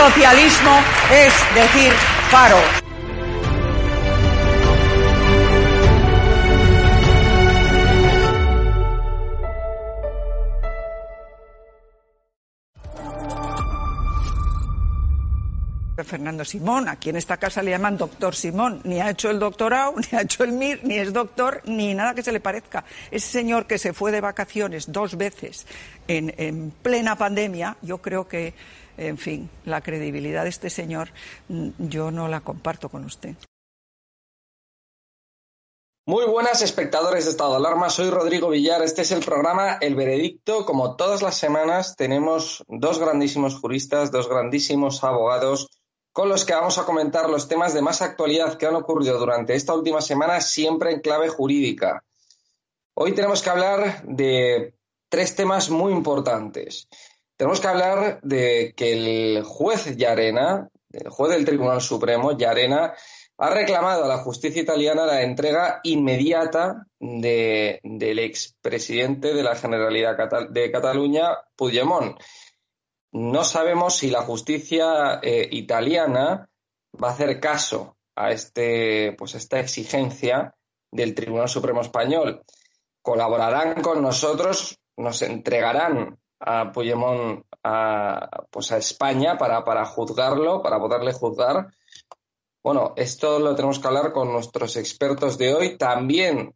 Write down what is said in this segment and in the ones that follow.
Socialismo es decir paro. Fernando Simón, aquí en esta casa le llaman doctor Simón, ni ha hecho el doctorado, ni ha hecho el MIR, ni es doctor, ni nada que se le parezca. Ese señor que se fue de vacaciones dos veces en, en plena pandemia, yo creo que, en fin, la credibilidad de este señor mm, yo no la comparto con usted. Muy buenas espectadores de Estado de Alarma, soy Rodrigo Villar, este es el programa El Veredicto. Como todas las semanas tenemos dos grandísimos juristas, dos grandísimos abogados con los que vamos a comentar los temas de más actualidad que han ocurrido durante esta última semana, siempre en clave jurídica. Hoy tenemos que hablar de tres temas muy importantes. Tenemos que hablar de que el juez Yarena, el juez del Tribunal Supremo, Yarena, ha reclamado a la justicia italiana la entrega inmediata del expresidente de la Generalidad de Cataluña, Puigdemont no sabemos si la justicia eh, italiana va a hacer caso a este, pues esta exigencia del Tribunal Supremo Español. Colaborarán con nosotros, nos entregarán a Puigdemont a, pues a España para, para juzgarlo, para poderle juzgar. Bueno, esto lo tenemos que hablar con nuestros expertos de hoy. También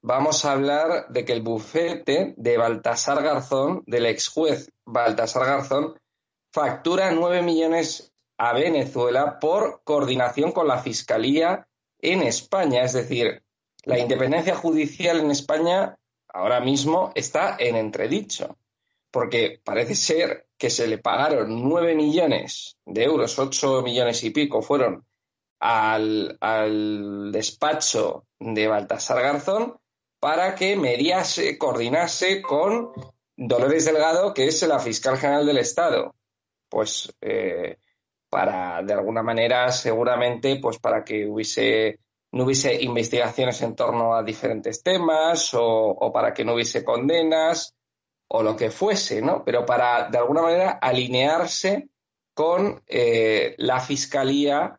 vamos a hablar de que el bufete de Baltasar Garzón, del ex juez Baltasar Garzón, factura nueve millones a Venezuela por coordinación con la Fiscalía en España. Es decir, la independencia judicial en España ahora mismo está en entredicho, porque parece ser que se le pagaron nueve millones de euros, ocho millones y pico fueron al, al despacho de Baltasar Garzón para que mediase, coordinase con Dolores Delgado, que es la fiscal general del Estado. Pues eh, para, de alguna manera, seguramente, pues para que hubiese, no hubiese investigaciones en torno a diferentes temas o, para que no hubiese condenas o lo que fuese, ¿no? Pero para, de alguna manera, alinearse con eh, la fiscalía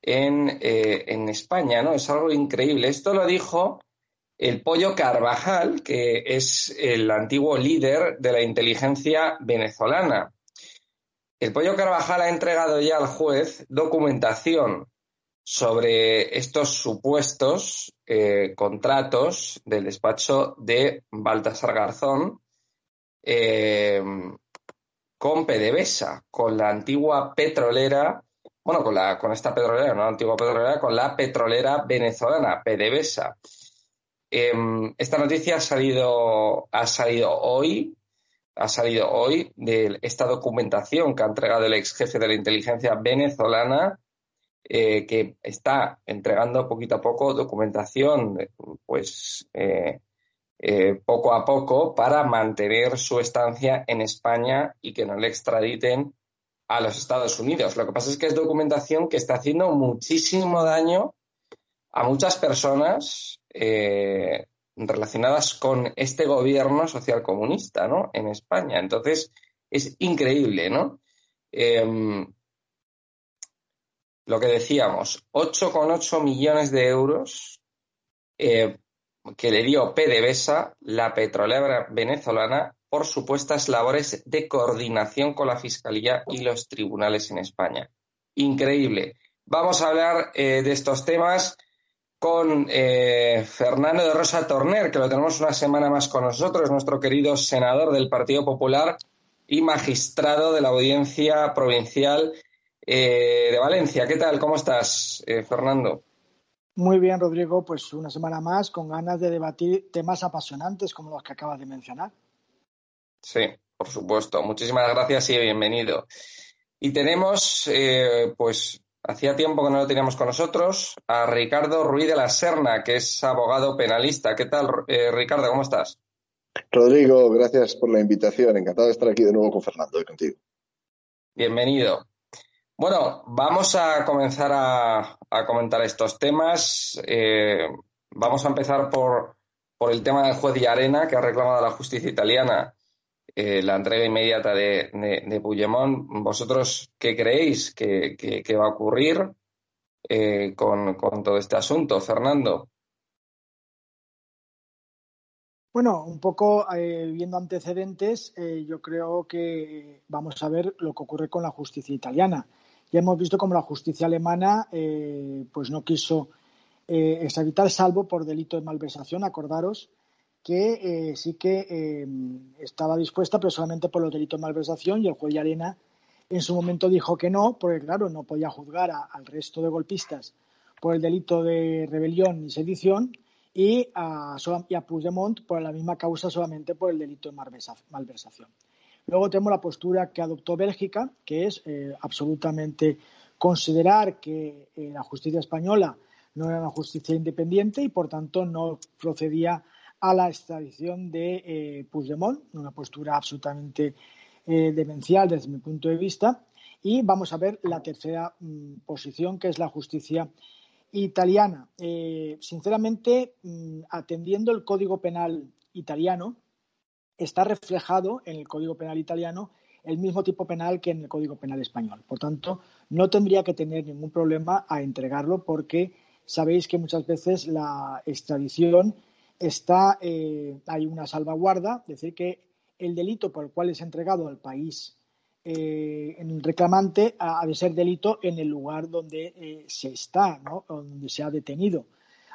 en, eh, en España, ¿no? Es algo increíble. Esto lo dijo el Pollo Carvajal, que es el antiguo líder de la inteligencia venezolana. El Pollo Carvajal ha entregado ya al juez documentación sobre estos supuestos eh, contratos del despacho de Baltasar Garzón eh, con PDVSA, con la antigua petrolera, bueno, con, la, con esta petrolera, no la antigua petrolera, con la petrolera venezolana, PDVSA. Em, esta noticia ha salido, ha salido hoy, ha salido hoy de esta documentación que ha entregado el ex jefe de la inteligencia venezolana eh, que está entregando poquito a poco documentación, pues eh, eh, poco a poco para mantener su estancia en España y que no le extraditen a los Estados Unidos. Lo que pasa es que es documentación que está haciendo muchísimo daño a muchas personas relacionadas con este gobierno social comunista, ¿no? En España. Entonces, es increíble, ¿no? Em, lo que decíamos, 8,8 millones de euros eh, que le dio PDVSA, la petrolera venezolana, por supuestas labores de coordinación con la Fiscalía y los tribunales en España. Increíble. Vamos a hablar eh, de estos temas con eh, Fernando de Rosa Torner, que lo tenemos una semana más con nosotros, nuestro querido senador del Partido Popular y magistrado de la Audiencia Provincial eh, de Valencia. ¿Qué tal? ¿Cómo estás, eh, Fernando? Muy bien, Rodrigo. Pues una semana más con ganas de debatir temas apasionantes como los que acabas de mencionar. Sí, por supuesto. Muchísimas gracias y bienvenido. Y tenemos, eh, pues, hacía tiempo que no lo teníamos con nosotros, a Ricardo Ruiz de la Serna, que es abogado penalista. ¿Qué tal, Ricardo? ¿Cómo estás? Rodrigo, gracias por la invitación. Encantado de estar aquí de nuevo con Fernando y contigo. Bienvenido. Bueno, vamos a comenzar a, comentar estos temas. Eh, vamos a empezar por, el tema del juez de Arena, que ha reclamado a la justicia italiana eh, la entrega inmediata de, de, ¿Vosotros qué creéis que, va a ocurrir eh, con, todo este asunto, Fernando? Bueno, un poco viendo antecedentes, yo creo que vamos a ver lo que ocurre con la justicia italiana. Ya hemos visto cómo la justicia alemana eh, pues no quiso eh, extraditar salvo por delito de malversación. Acordaros que eh, sí que eh, estaba dispuesta, pero solamente por los delitos de malversación y el juez de Arena en su momento dijo que no, porque claro, no podía juzgar al resto de golpistas por el delito de rebelión y sedición y a, y a Puigdemont por la misma causa solamente por el delito de malversación. Luego tenemos la postura que adoptó Bélgica, que es eh, absolutamente considerar que eh, la justicia española no era una justicia independiente y, por tanto, no procedía a la extradición de eh, Puigdemont, una postura absolutamente demencial desde mi punto de vista. Y vamos a ver la tercera mm, posición, que es la justicia italiana. sinceramente, mm, atendiendo el Código Penal italiano, está reflejado en el Código Penal italiano el mismo tipo penal que en el Código Penal español. Por tanto, no tendría que tener ningún problema a entregarlo porque sabéis que muchas veces la extradición está, eh, hay una salvaguarda, es decir, que el delito por el cual es entregado al país eh, en el reclamante ha de ser delito en el lugar donde eh, se está, donde se ha detenido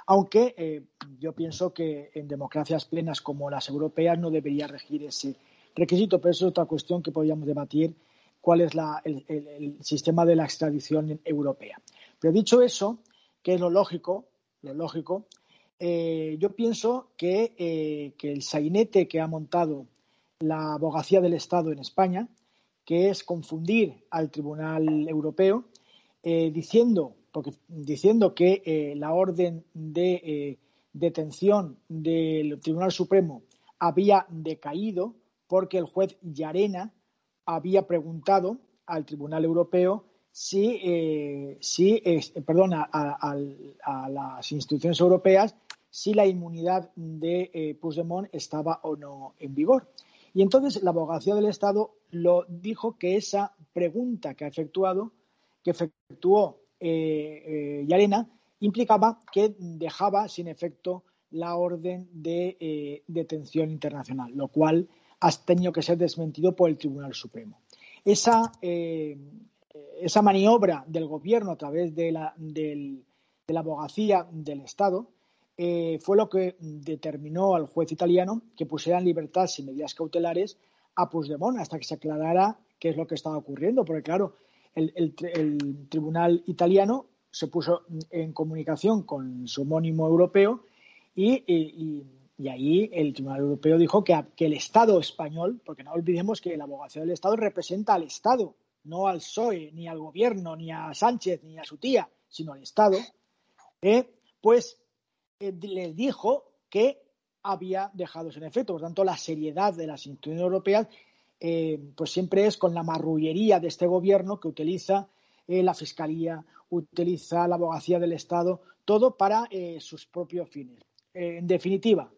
aunque eh, yo pienso que en democracias plenas como las europeas no debería regir ese requisito, pero eso es otra cuestión que podríamos debatir, cuál es el, sistema de la extradición europea. Pero dicho eso, que es lo lógico, lo lógico, eh, yo pienso que, eh, que, el sainete que ha montado la abogacía del Estado en España, que es confundir al Tribunal Europeo, diciendo diciendo que eh, la orden de eh, detención del Tribunal Supremo había decaído porque el juez Llarena había preguntado al Tribunal Europeo si, eh, si perdona, a, las instituciones europeas si la inmunidad de Puigdemont estaba o no en vigor. Y entonces la abogacía del Estado lo dijo que esa pregunta que ha efectuado, que efectuó eh, y Arena implicaba que dejaba sin efecto la orden de eh, detención internacional, lo cual ha tenido que ser desmentido por el Tribunal Supremo. Esa, eh, esa maniobra del gobierno a través de la, de la abogacía del Estado fue lo que determinó al juez italiano que pusiera en libertad sin medidas cautelares a Puigdemont hasta que se aclarara qué es lo que estaba ocurriendo, porque claro, el, tribunal italiano se puso en comunicación con su homónimo europeo y, ahí el Tribunal Europeo dijo que, el Estado español, porque no olvidemos que la abogacía del Estado representa al Estado, no al PSOE, ni al gobierno, ni a Sánchez, ni a su tía, sino al Estado, pues eh, les dijo que había dejado sin efecto. Por tanto, la seriedad de las instituciones europeas eh, pues siempre es con la marrullería de este gobierno que utiliza la Fiscalía, utiliza la abogacía del Estado, todo para sus propios fines. en definitiva,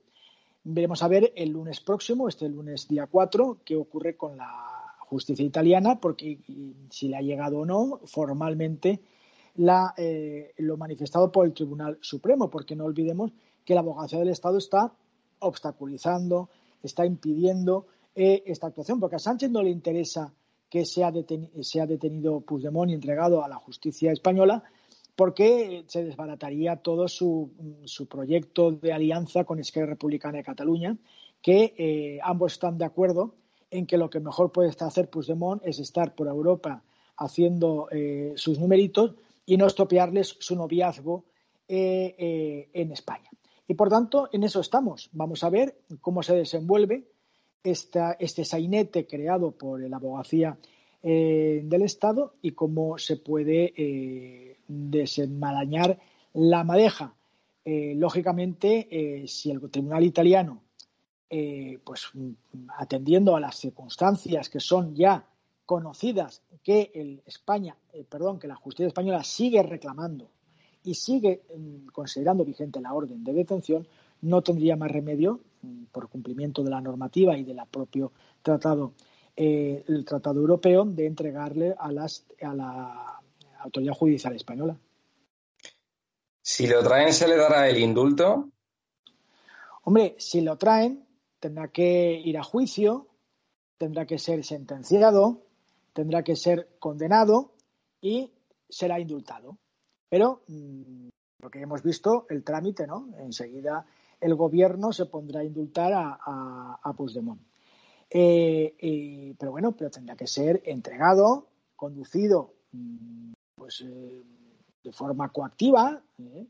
veremos a ver el lunes próximo, este lunes día 4, qué ocurre con la justicia italiana, porque si le ha llegado o no formalmente eh, lo manifestado por el Tribunal Supremo, porque no olvidemos que la abogacía del Estado está obstaculizando, está impidiendo eh, esta actuación, porque a Sánchez no le interesa que sea, sea detenido Puigdemont y entregado a la justicia española, porque se desbarataría todo su, su proyecto de alianza con Esquerra Republicana de Cataluña, que eh, ambos están de acuerdo en que lo que mejor puede hacer Puigdemont es estar por Europa haciendo eh, sus numeritos y no estropearles su noviazgo en España. Y por tanto, en eso estamos. Vamos a ver cómo se desenvuelve este sainete creado por la abogacía del Estado y cómo se puede desenmarañar la madeja. lógicamente, si el tribunal italiano eh, pues atendiendo a las circunstancias que son ya conocidas que el España, eh, perdón, que la justicia española sigue reclamando y sigue mm, considerando vigente la orden de detención, no tendría más remedio, por cumplimiento de la normativa y del propio tratado, eh, el tratado europeo, de entregarle a, las, a la autoridad judicial española. Si lo traen, ¿se le dará el indulto? Hombre, si lo traen, tendrá que ir a juicio, tendrá que ser sentenciado, tendrá que ser condenado y será indultado. Pero mm, lo que hemos visto, el trámite, ¿no? Enseguida el gobierno se pondrá a indultar a, a, Puigdemont. Eh, pero bueno, pero tendrá que ser entregado, conducido mm, pues, eh, de forma coactiva, ¿eh?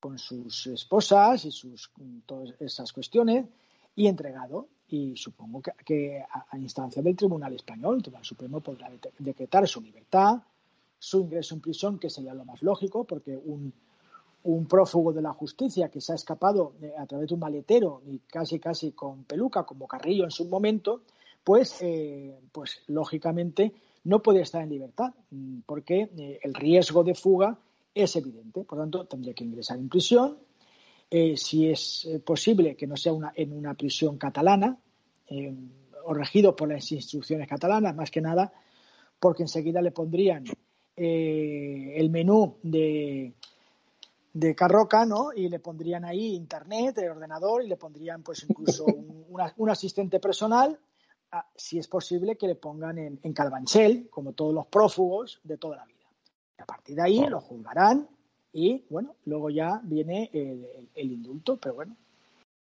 con sus esposas y sus todas esas cuestiones, y entregado. Y supongo que, a, instancia del Tribunal Español, el Tribunal Supremo podrá decretar su libertad, su ingreso en prisión, que sería lo más lógico, porque un, un prófugo de la justicia que se ha escapado eh, a través de un maletero y casi casi con peluca, como Carrillo en su momento, pues, eh, pues lógicamente no puede estar en libertad, mm, porque eh, el riesgo de fuga es evidente. Por lo tanto, tendría que ingresar en prisión, si es posible que no sea una, en una prisión catalana o regido por las instrucciones catalanas, más que nada, porque enseguida le pondrían el menú de, de Carroca, ¿no? Y le pondrían ahí internet, el ordenador, y le pondrían pues incluso un, asistente personal, si es posible que le pongan en, en Calvanchel, como todos los prófugos de toda la vida. a partir de ahí lo juzgarán y bueno, luego ya viene el, indulto, pero bueno,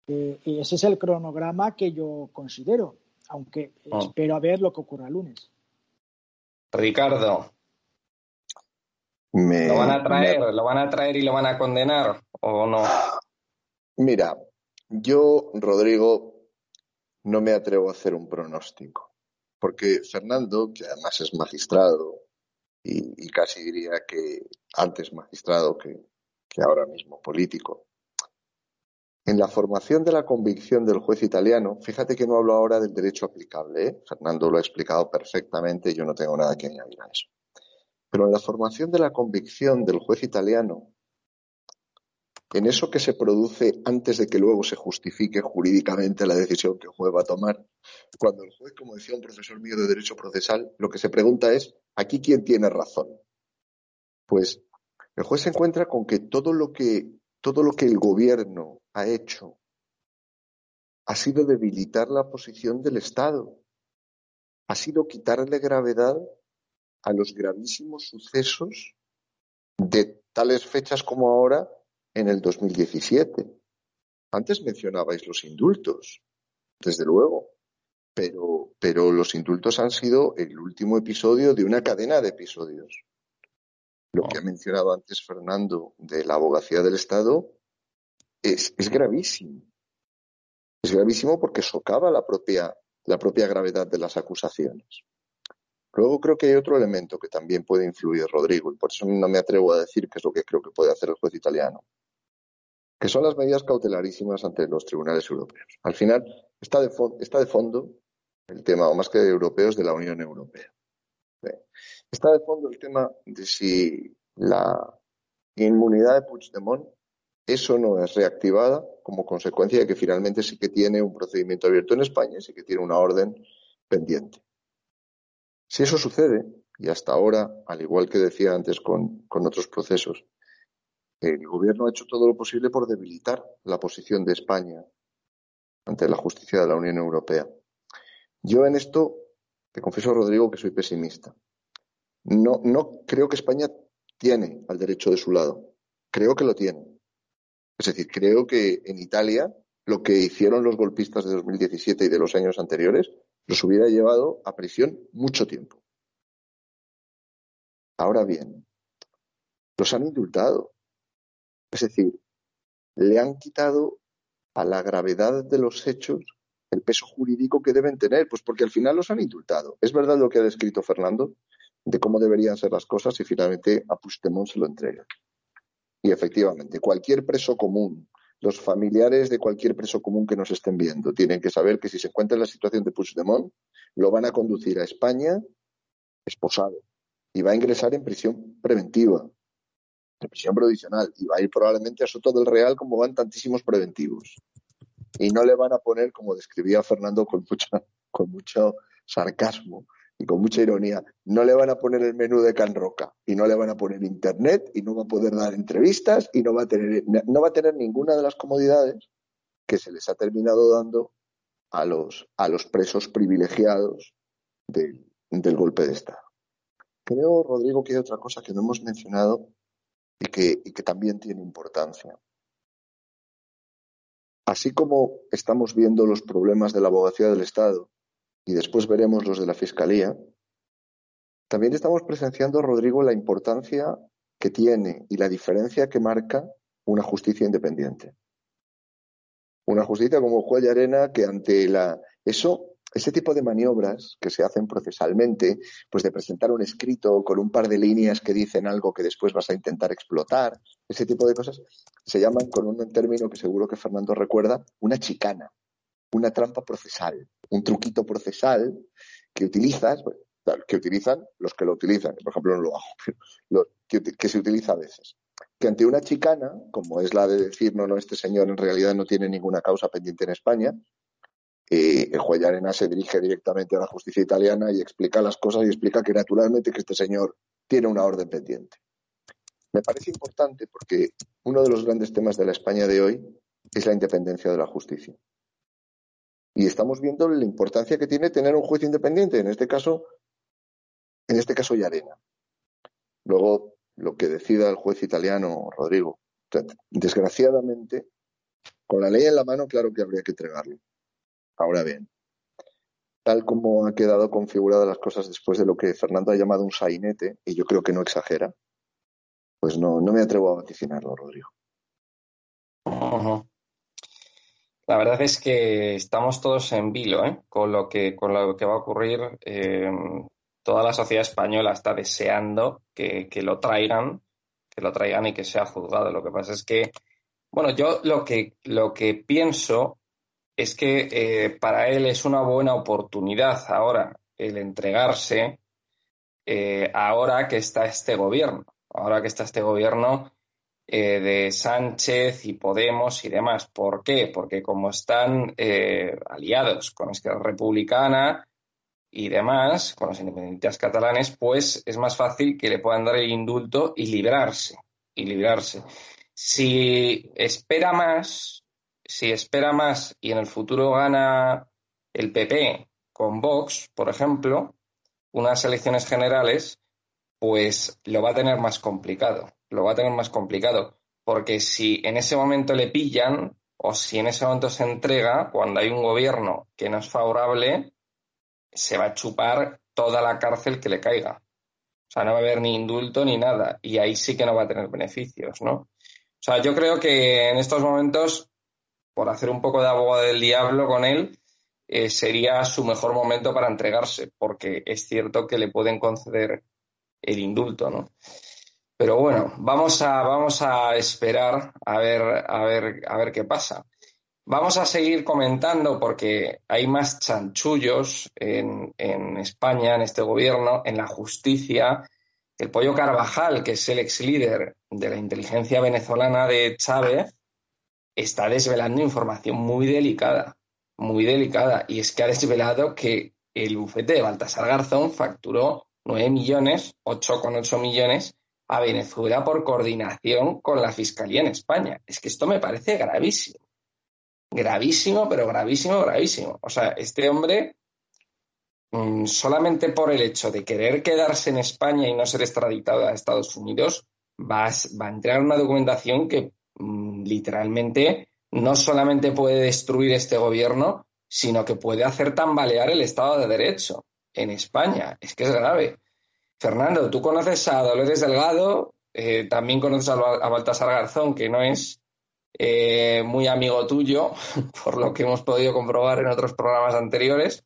eh, ese es el cronograma que yo considero, aunque oh. espero a ver lo que ocurra el lunes. Ricardo, ¿lo van a traer, lo van a traer y lo van a condenar o no? Mira, yo, Rodrigo, no me atrevo a hacer un pronóstico, porque Fernando, que además es magistrado y, casi diría que antes magistrado que, ahora mismo político. En la formación de la convicción del juez italiano, fíjate que no hablo ahora del derecho aplicable, ¿eh? Fernando lo ha explicado perfectamente y yo no tengo nada que añadir a eso. Pero en la formación de la convicción del juez italiano, en eso que se produce antes de que luego se justifique jurídicamente la decisión que el juez va a tomar, cuando el juez, como decía un profesor mío de Derecho Procesal, lo que se pregunta es, ¿aquí quién tiene razón? Pues el juez se encuentra con que todo lo que, todo lo que el gobierno ha hecho ha sido debilitar la posición del Estado, ha sido quitarle gravedad a los gravísimos sucesos de tales fechas como ahora en el 2017. Antes mencionabais los indultos, desde luego, pero, pero los indultos han sido el último episodio de una cadena de episodios. Lo que ha mencionado antes Fernando de la abogacía del Estado es, es gravísimo. Es gravísimo porque socava la propia, la propia gravedad de las acusaciones. Luego creo que hay otro elemento que también puede influir, Rodrigo, y por eso no me atrevo a decir qué es lo que creo que puede hacer el juez italiano, que son las medidas cautelarísimas ante los tribunales europeos. Al final está de, está de fondo el tema, o más que de europeos, de la Unión Europea. Está de fondo el tema de si la inmunidad de Puigdemont eso no es reactivada como consecuencia de que finalmente sí que tiene un procedimiento abierto en España y sí que tiene una orden pendiente. Si eso sucede, y hasta ahora, al igual que decía antes con, otros procesos, el gobierno ha hecho todo lo posible por debilitar la posición de España ante la justicia de la Unión Europea. Yo en esto te confieso, Rodrigo, que soy pesimista. No, no creo que España tiene al derecho de su lado. Creo que lo tiene. Es decir, creo que en Italia lo que hicieron los golpistas de 2017 y de los años anteriores los hubiera llevado a prisión mucho tiempo. Ahora bien, los han indultado. Es decir, le han quitado a la gravedad de los hechos el peso jurídico que deben tener, pues porque al final los han indultado. Es verdad lo que ha descrito Fernando de cómo deberían ser las cosas y finalmente a Puigdemont se lo entrega. Y efectivamente, cualquier preso común, los familiares de cualquier preso común que nos estén viendo, tienen que saber que si se encuentra en la situación de Puigdemont, lo van a conducir a España esposado y va a ingresar en prisión preventiva, en prisión provisional, y va a ir probablemente a Soto del Real como van tantísimos preventivos. Y no le van a poner, como describía Fernando con, con mucho sarcasmo, y con mucha ironía, no le van a poner el menú de Can Roca y no le van a poner internet y no va a poder dar entrevistas y no va a tener, no va a tener ninguna de las comodidades que se les ha terminado dando a los, a los presos privilegiados del, del golpe de Estado. Creo, Rodrigo, que hay otra cosa que no hemos mencionado y que, y que también tiene importancia. Así como estamos viendo los problemas de la abogacía del Estado y después veremos los de la Fiscalía, también estamos presenciando, Rodrigo, la importancia que tiene y la diferencia que marca una justicia independiente. Una justicia como juez de arena que ante la eso ese tipo de maniobras que se hacen procesalmente, pues de presentar un escrito con un par de líneas que dicen algo que después vas a intentar explotar, ese tipo de cosas se llaman con un término que seguro que Fernando recuerda, una chicana una trampa procesal, un truquito procesal que utilizas, que utilizan los que lo utilizan, por ejemplo no lo hago, pero que, se utiliza a veces. Que ante una chicana, como es la de decir, no, no, este señor en realidad no tiene ninguna causa pendiente en España, eh, el juez de arena se dirige directamente a la justicia italiana y explica las cosas y explica que naturalmente que este señor tiene una orden pendiente. Me parece importante porque uno de los grandes temas de la España de hoy es la independencia de la justicia. Y estamos viendo la importancia que tiene tener un juez independiente, en este caso, en este caso Yarena. Luego, lo que decida el juez italiano, Rodrigo. Desgraciadamente, con la ley en la mano, claro que habría que entregarlo. Ahora bien, tal como ha quedado configuradas las cosas después de lo que Fernando ha llamado un sainete, y yo creo que no exagera, pues no, no me atrevo a vaticinarlo, Rodrigo. La verdad es que estamos todos en vilo ¿eh? con, lo que, con lo que va a ocurrir. Eh, toda la sociedad española está deseando que, lo traigan, que lo traigan y que sea juzgado. Lo que pasa es que, bueno, yo lo que, lo que pienso es que eh, para él es una buena oportunidad ahora el entregarse ahora que está este gobierno. Ahora que está este gobierno eh, de Sánchez y Podemos y demás. ¿Por qué? Porque como están eh, aliados con Esquerra Republicana y demás, con los independentistas catalanes, pues es más fácil que le puedan dar el indulto y librarse. Y librarse. Si espera más, si espera más y en el futuro gana el PP con Vox, por ejemplo, unas elecciones generales, pues lo va a tener más complicado lo va a tener más complicado. Porque si en ese momento le pillan o si en ese momento se entrega, cuando hay un gobierno que no es favorable, se va a chupar toda la cárcel que le caiga. O sea, no va a haber ni indulto ni nada. Y ahí sí que no va a tener beneficios, ¿no? O sea, yo creo que en estos momentos, por hacer un poco de abogado del diablo con él, eh, sería su mejor momento para entregarse, porque es cierto que le pueden conceder el indulto, ¿no? Pero bueno, vamos a, vamos a esperar a ver, a ver, a ver qué pasa. Vamos a seguir comentando porque hay más chanchullos en, en España, en este gobierno, en la justicia. El pollo Carvajal, que es el ex líder de la inteligencia venezolana de Chávez, está desvelando información muy delicada, muy delicada. Y es que ha desvelado que el bufete de Baltasar Garzón facturó 9 millones, 8,8 millones a Venezuela por coordinación con la Fiscalía en España. Es que esto me parece gravísimo. Gravísimo, pero gravísimo, gravísimo. O sea, este hombre, mm, solamente por el hecho de querer quedarse en España y no ser extraditado a Estados Unidos, va a, entregar una documentación que mm, literalmente no solamente puede destruir este gobierno, sino que puede hacer tambalear el Estado de Derecho en España. Es que es grave. Fernando, tú conoces a Dolores Delgado, eh, también conoces a, Baltasar Garzón, que no es eh, muy amigo tuyo, por lo que hemos podido comprobar en otros programas anteriores,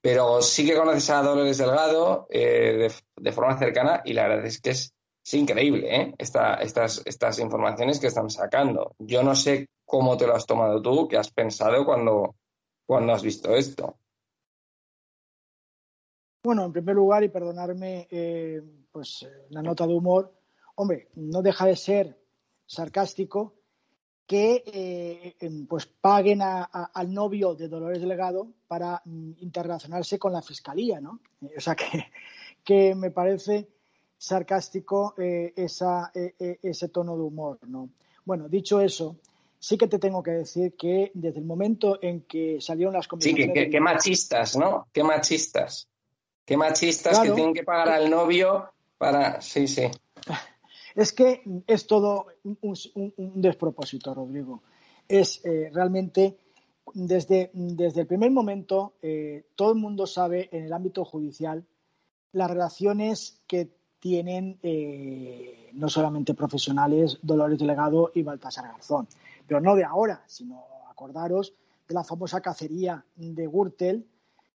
pero sí que conoces a Dolores Delgado eh, de, forma cercana y la verdad es que es, increíble estas, estas informaciones que están sacando. Yo no sé cómo te lo has tomado tú, qué has pensado cuando, cuando has visto esto. Bueno, en primer lugar, y perdonarme eh, pues la nota de humor, hombre, no deja de ser sarcástico que eh, em, pues paguen al novio de Dolores Delgado para mm, interrelacionarse con la fiscalía, ¿no? O sea que, que me parece sarcástico eh, esa, ese tono de humor, ¿no? Bueno, dicho eso, sí que te tengo que decir que desde el momento en que salieron las conversaciones... Sí, que, machistas, ¿no? Qué machistas. Qué machistas que tienen que pagar al novio para. Sí, sí. Es que es todo un, despropósito, Rodrigo. Es eh, realmente, desde, desde, el primer momento, eh, todo el mundo sabe en el ámbito judicial las relaciones que tienen eh, no solamente profesionales Dolores Delegado y Baltasar Garzón, pero no de ahora, sino acordaros de la famosa cacería de Gürtel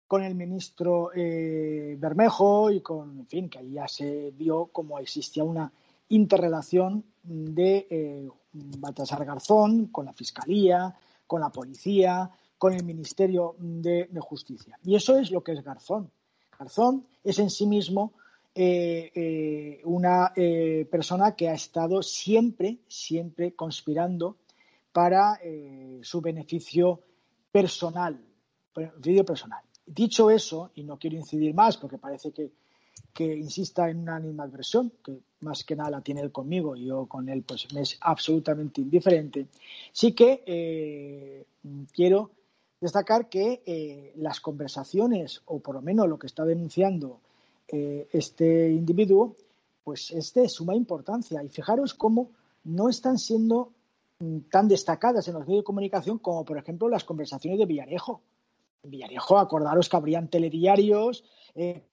con el ministro eh, Bermejo y con, en fin, que ahí ya se vio cómo existía una interrelación de eh, Baltasar Garzón con la Fiscalía, con la Policía, con el Ministerio de, Justicia. Y eso es lo que es Garzón. Garzón es en sí mismo eh, una persona que ha estado siempre, siempre conspirando para su beneficio personal, beneficio personal. Dicho eso, y no quiero incidir más porque parece que, insista en una animadversión, que más que nada la tiene él conmigo y yo con él pues me es absolutamente indiferente, sí que eh, quiero destacar que eh, las conversaciones, o por lo menos lo que está denunciando eh, este individuo, pues es de suma importancia. Y fijaros cómo no están siendo mm, tan destacadas en los medios de comunicación como, por ejemplo, las conversaciones de Villarejo. Villarejo, acordaros que habrían telediarios eh,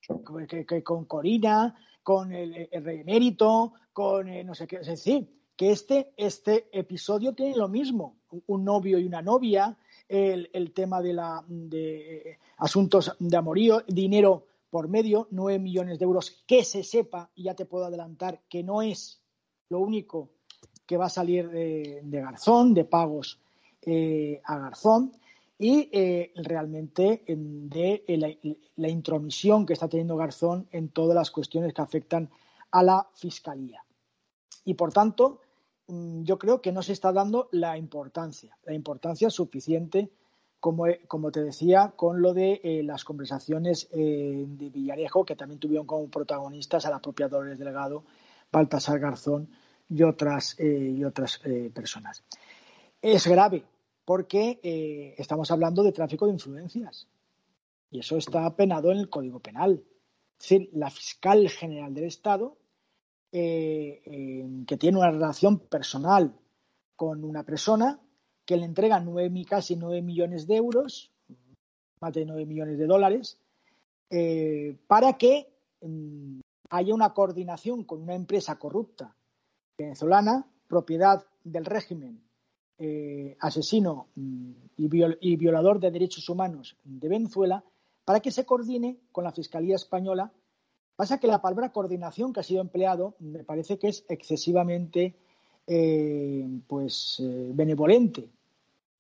con Corina, con el, rey emérito, con eh, no sé qué. Es decir, que este, este episodio tiene lo mismo: un novio y una novia, el, tema de, la, de eh, asuntos de amorío, dinero por medio, nueve millones de euros, que se sepa, y ya te puedo adelantar que no es lo único que va a salir de, Garzón, de pagos a Garzón y eh, realmente de eh, la, intromisión que está teniendo Garzón en todas las cuestiones que afectan a la Fiscalía. Y por tanto, mm, yo creo que no se está dando la importancia, la importancia suficiente, como, eh, como te decía, con lo de las conversaciones de Villarejo, que también tuvieron como protagonistas a la propia Dolores Delgado, Baltasar Garzón y otras, y otras personas. Es grave, porque eh, estamos hablando de tráfico de influencias y eso está penado en el Código Penal. Es decir, la fiscal general del Estado, eh, que tiene una relación personal con una persona, que le entrega nueve, casi 9 millones de euros, más de 9 millones de dólares, eh, para que mm, haya una coordinación con una empresa corrupta venezolana, propiedad del régimen eh, asesino mm, y, violador de derechos humanos de Venezuela para que se coordine con la Fiscalía Española. Pasa que la palabra coordinación que ha sido empleado me parece que es excesivamente eh, pues, eh, benevolente.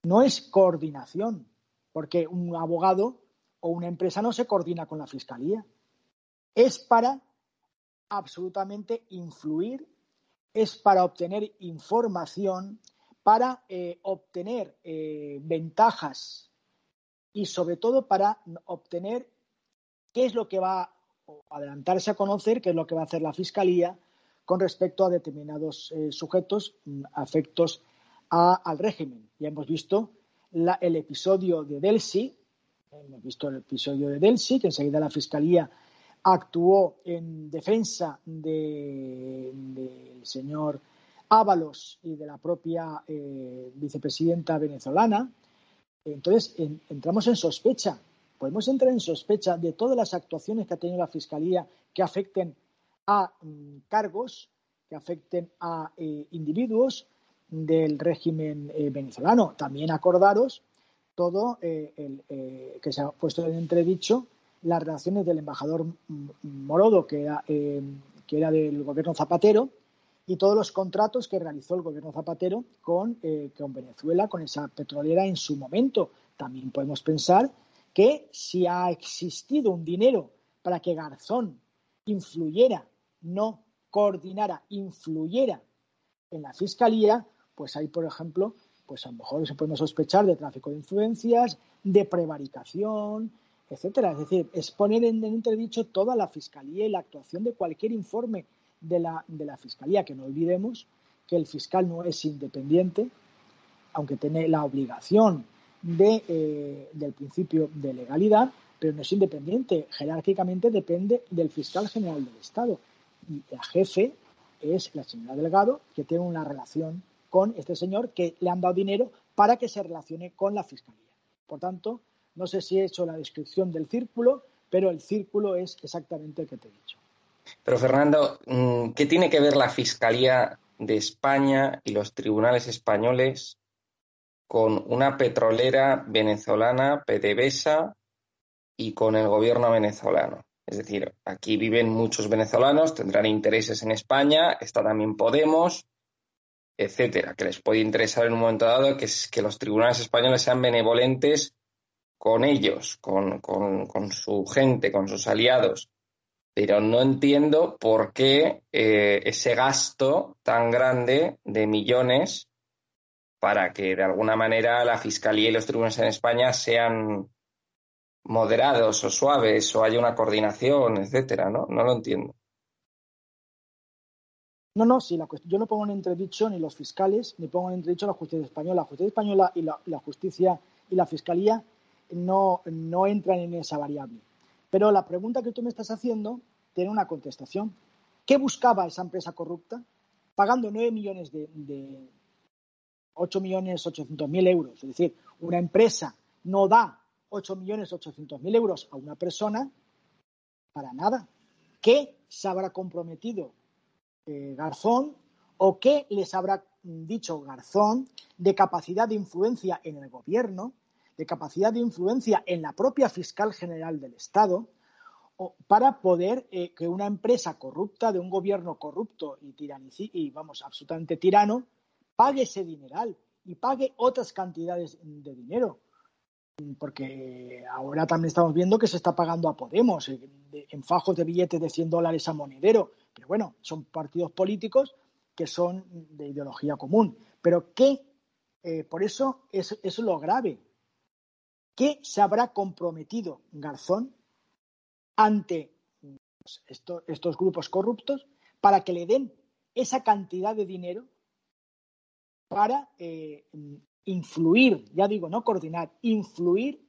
No es coordinación, porque un abogado o una empresa no se coordina con la Fiscalía. Es para absolutamente influir, es para obtener información, para eh, obtener eh, ventajas y sobre todo para obtener qué es lo que va a adelantarse a conocer, qué es lo que va a hacer la Fiscalía con respecto a determinados eh, sujetos mm, afectos al régimen. Ya hemos visto el episodio de Delsi, hemos visto el episodio de Delsi, que enseguida la Fiscalía actuó en defensa del señor Ábalos y de la propia eh, vicepresidenta venezolana. Entonces, entramos en sospecha. Podemos entrar en sospecha de todas las actuaciones que ha tenido la Fiscalía que afecten a mm, cargos, que afecten a eh, individuos del régimen eh, venezolano. También acordaros todo el, que se ha puesto en entredicho las relaciones del embajador Morodo, que era, que era del gobierno Zapatero, y todos los contratos que realizó el gobierno Zapatero con, eh, con Venezuela, con esa petrolera en su momento. También podemos pensar que si ha existido un dinero para que Garzón influyera, no coordinara, influyera en la fiscalía, pues ahí, por ejemplo, pues a lo mejor se podemos sospechar de tráfico de influencias, de prevaricación, etcétera. Es decir, es poner en entredicho toda la fiscalía y la actuación de cualquier informe de la, de la Fiscalía, que no olvidemos que el fiscal no es independiente, aunque tiene la obligación de, eh, del principio de legalidad, pero no es independiente. Jerárquicamente depende del fiscal general del Estado. Y el jefe es la señora Delgado, que tiene una relación con este señor que le han dado dinero para que se relacione con la fiscalía. Por tanto, no sé si he hecho la descripción del círculo, pero el círculo es exactamente el que te he dicho. Pero Fernando, mm, ¿qué tiene que ver la Fiscalía de España y los tribunales españoles con una petrolera venezolana, PDVSA, y con el gobierno venezolano? Es decir, aquí viven muchos venezolanos, tendrán intereses en España, está también Podemos, etcétera, que les puede interesar en un momento dado que, los tribunales españoles sean benevolentes con ellos, con su gente, con sus aliados pero no entiendo por qué eh, ese gasto tan grande de millones para que de alguna manera la Fiscalía y los tribunales en España sean moderados o suaves o haya una coordinación, etcétera, ¿no? No lo entiendo. No, no, sí, yo no pongo en entredicho ni los fiscales, ni pongo en entredicho la justicia española. La justicia española y la, la justicia y la fiscalía no, no entran en esa variable. Pero la pregunta que tú me estás haciendo tiene una contestación. ¿Qué buscaba esa empresa corrupta? Pagando 9 millones de, de 8 millones 800 mil euros. Es decir, una empresa no da 8 millones 800 mil euros a una persona para nada. ¿Qué se habrá comprometido eh, Garzón o qué les habrá dicho Garzón de capacidad de influencia en el gobierno, de capacidad de influencia en la propia fiscal general del Estado, para poder eh, que una empresa corrupta, de un gobierno corrupto y, y vamos, absolutamente tirano, pague ese dineral y pague otras cantidades de dinero. Porque ahora también estamos viendo que se está pagando a Podemos eh, en fajos de billetes de 100 dólares a monedero. Pero bueno, son partidos políticos que son de ideología común. Pero ¿qué? Eh, por eso es, es lo grave. ¿Qué se habrá comprometido Garzón ante pues, estos grupos corruptos para que le den esa cantidad de dinero para eh, influir, ya digo, no coordinar, influir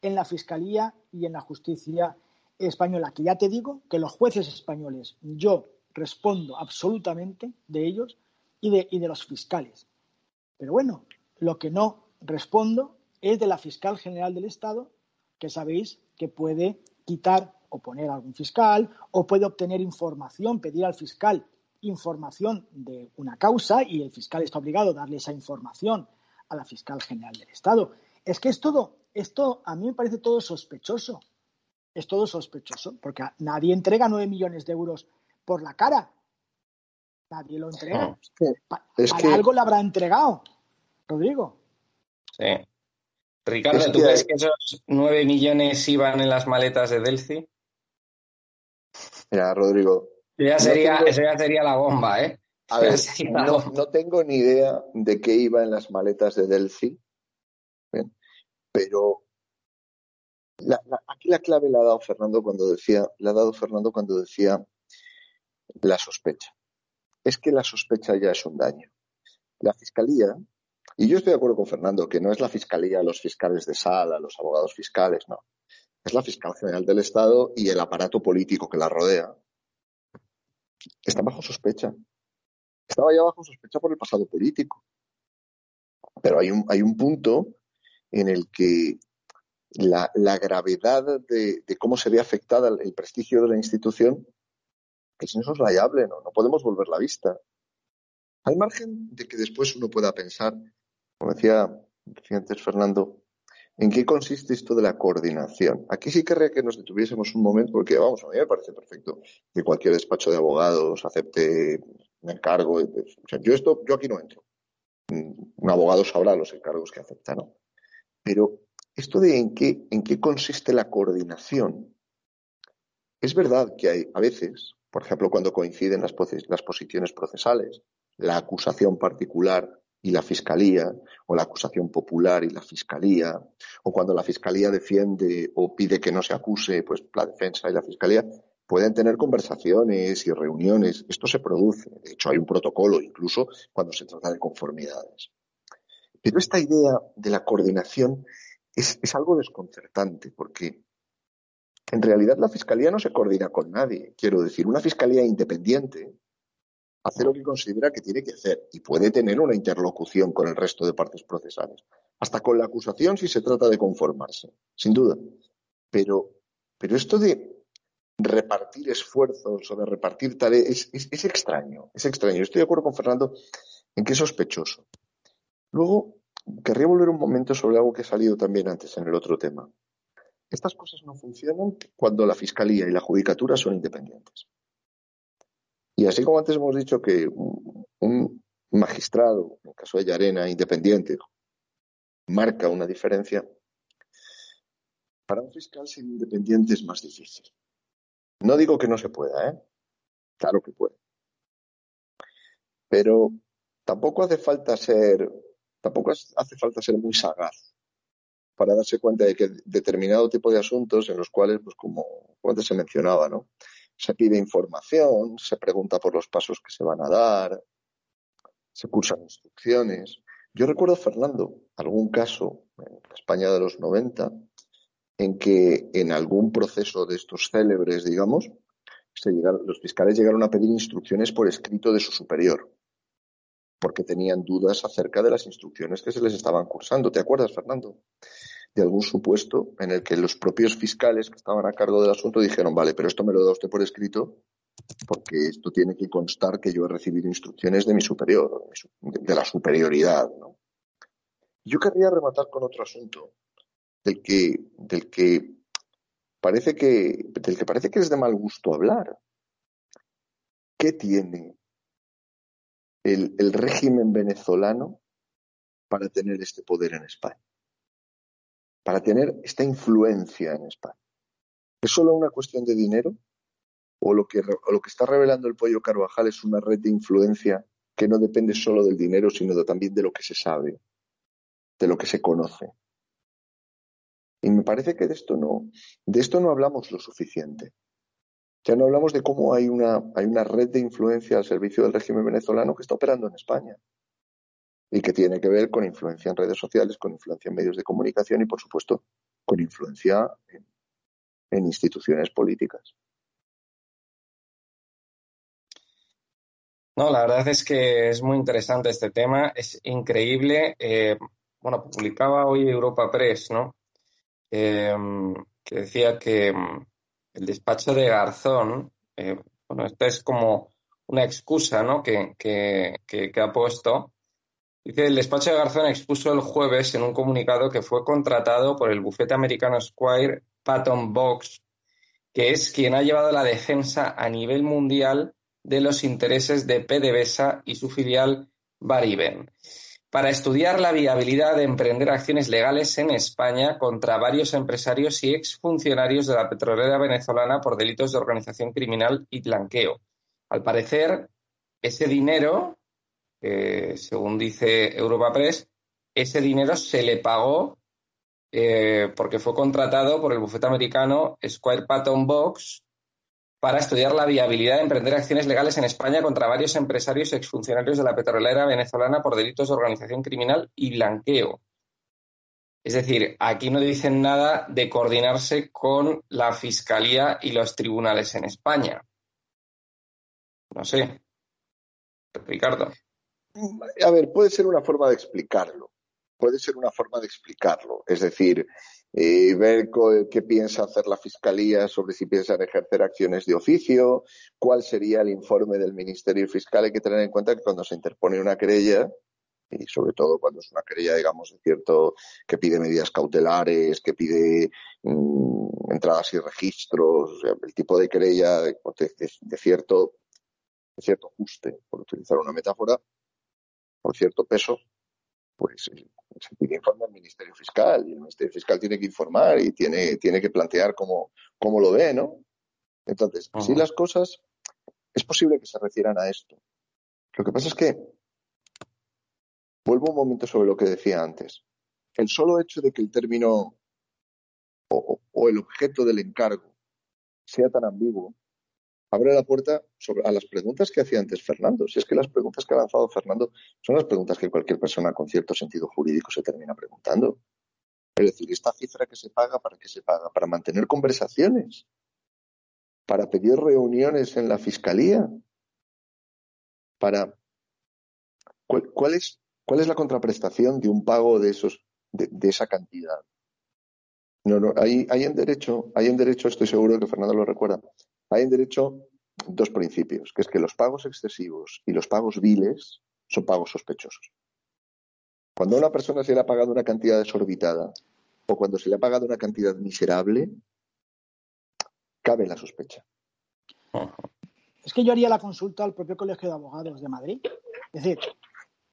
en la Fiscalía y en la justicia española, que ya te digo que los jueces españoles, yo respondo absolutamente de ellos y de, y de los fiscales. Pero bueno, lo que no respondo es de la fiscal general del Estado, que sabéis que puede quitar o poner a algún fiscal, o puede obtener información, pedir al fiscal información de una causa y el fiscal está obligado a darle esa información a la fiscal general del Estado. Es que es todo, esto a mí me parece todo sospechoso. Es todo sospechoso, porque nadie entrega nueve millones de euros por la cara. Nadie lo entrega. para algo lo habrá entregado, Rodrigo. Sí. Ricardo, ¿tú crees que esos nueve millones iban en las maletas de Delci? Mira, Rodrigo. ya sería, Eso ya sería la bomba, ¿eh? A ver, no, tengo ni idea de qué iba en las maletas de Delphi, pero aquí la clave la ha dado Fernando cuando decía, la ha dado Fernando cuando decía la sospecha. Es que la sospecha ya es un daño. La fiscalía, y yo estoy de acuerdo con Fernando, que no es la fiscalía los fiscales de sala, los abogados fiscales, no. Es la fiscal general del Estado y el aparato político que la rodea. Está bajo sospecha estaba ya bajo sospecha por el pasado político. Pero hay un, hay un punto en el que la, gravedad de, cómo se ve afectada el, prestigio de la institución es insoslayable, ¿no? no podemos volver la vista. Al margen de que después uno pueda pensar, como decía, antes Fernando, ¿En qué consiste esto de la coordinación? Aquí sí querría que nos detuviésemos un momento, porque vamos, a mí me parece perfecto que cualquier despacho de abogados acepte un encargo. yo esto, yo aquí no entro. Un abogado sabrá los encargos que acepta, ¿no? Pero esto de en qué, en qué consiste la coordinación, es verdad que hay a veces, por ejemplo, cuando coinciden las posiciones procesales, la acusación particular y la fiscalía, o la acusación popular y la fiscalía, o cuando la fiscalía defiende o pide que no se acuse, pues la defensa y la fiscalía pueden tener conversaciones y reuniones. Esto se produce. De hecho, hay un protocolo incluso cuando se trata de conformidades. Pero esta idea de la coordinación es, es algo desconcertante porque en realidad la fiscalía no se coordina con nadie. Quiero decir, una fiscalía independiente hace lo que considera que tiene que hacer y puede tener una interlocución con el resto de partes procesales, hasta con la acusación si se trata de conformarse, sin duda. Pero, pero esto de repartir esfuerzos o de repartir tareas es, es, extraño, es extraño. Estoy de acuerdo con Fernando en que es sospechoso. Luego, querría volver un momento sobre algo que ha salido también antes en el otro tema. Estas cosas no funcionan cuando la Fiscalía y la Judicatura son independientes. Y así como antes hemos dicho que un magistrado, en el caso de Llarena, independiente, marca una diferencia, para un fiscal ser independiente es más difícil. No digo que no se pueda, ¿eh? Claro que puede. Pero tampoco hace falta ser, tampoco hace falta ser muy sagaz para darse cuenta de que determinado tipo de asuntos en los cuales, pues como antes se mencionaba, ¿no? Se pide información, se pregunta por los pasos que se van a dar, se cursan instrucciones. Yo recuerdo, Fernando, algún caso en España de los 90 en que en algún proceso de estos célebres, digamos, los fiscales llegaron a pedir instrucciones por escrito de su superior, porque tenían dudas acerca de las instrucciones que se les estaban cursando. ¿Te acuerdas, Fernando? De algún supuesto en el que los propios fiscales que estaban a cargo del asunto dijeron, vale, pero esto me lo da usted por escrito porque esto tiene que constar que yo he recibido instrucciones de mi superior, de la superioridad. Yo querría rematar con otro asunto del que, del que parece que, del que parece que es de mal gusto hablar. ¿Qué tiene el régimen venezolano para tener este poder en España? Para tener esta influencia en España. ¿Es solo una cuestión de dinero? ¿O lo que, está revelando el pollo Carvajal es una red de influencia que no depende solo del dinero, sino también de lo que se sabe, de lo que se conoce? Y me parece que de esto no, de esto no hablamos lo suficiente. Ya no hablamos de cómo hay una, hay una red de influencia al servicio del régimen venezolano que está operando en España y que tiene que ver con influencia en redes sociales, con influencia en medios de comunicación y, por supuesto, con influencia en, instituciones políticas. No, la verdad es que es muy interesante este tema, es increíble. Eh, bueno, publicaba hoy Europa Press, ¿no? Em, que decía que em, el despacho de Garzón, eh, bueno, esta es como una excusa, ¿no? Que, que, que ha puesto Dice, el despacho de Garzón expuso el jueves en un comunicado que fue contratado por el bufete americano Squire Patton Box, que es quien ha llevado la defensa a nivel mundial de los intereses de PDVSA y su filial Bariben, para estudiar la viabilidad de emprender acciones legales en España contra varios empresarios y exfuncionarios de la petrolera venezolana por delitos de organización criminal y blanqueo. Al parecer, ese dinero, según dice Europa Press, ese dinero se le pagó eh, porque fue contratado por el bufete americano Squire Patton Box para estudiar la viabilidad de emprender acciones legales en España contra varios empresarios y exfuncionarios de la petrolera venezolana por delitos de organización criminal y blanqueo. Es decir, aquí no dicen nada de coordinarse con la Fiscalía y los tribunales en España. No sé. Ricardo. A ver, puede ser una forma de explicarlo. Puede ser una forma de explicarlo. Es decir, eh, ver qué piensa hacer la Fiscalía sobre si piensan ejercer acciones de oficio, cuál sería el informe del Ministerio Fiscal. Hay que tener en cuenta que cuando se interpone una querella, y sobre todo cuando es una querella, digamos, de cierto, que pide medidas cautelares, que pide mm, entradas y registros, el tipo de querella de, cierto, de cierto ajuste, por utilizar una metáfora, por cierto peso, pues se pide informe al Ministerio Fiscal y el Ministerio Fiscal tiene que informar y tiene, tiene que plantear cómo, cómo lo ve, ¿no? Entonces, si las cosas, es posible que se refieran a esto. Lo que pasa es que, vuelvo un momento sobre lo que decía antes. El solo hecho de que el término o el objeto del encargo sea tan ambiguo abre la puerta a las preguntas que hacía antes Fernando. Si es que las preguntas que ha lanzado Fernando son las preguntas que cualquier persona con cierto sentido jurídico se termina preguntando. Es decir, esta cifra que se paga, ¿para qué se paga? Para mantener conversaciones, para pedir reuniones en la fiscalía, para ¿cuál, es, cuál es la contraprestación de un pago de esos de, esa cantidad? No, no, hay, hay en derecho, hay en derecho, estoy seguro que Fernando lo recuerda, hay en derecho dos principios, que es que los pagos excesivos y los pagos viles son pagos sospechosos. Cuando a una persona se le ha pagado una cantidad desorbitada o cuando se le ha pagado una cantidad miserable, cabe la sospecha. Es que yo haría la consulta al propio Colegio de Abogados de Madrid. Es decir,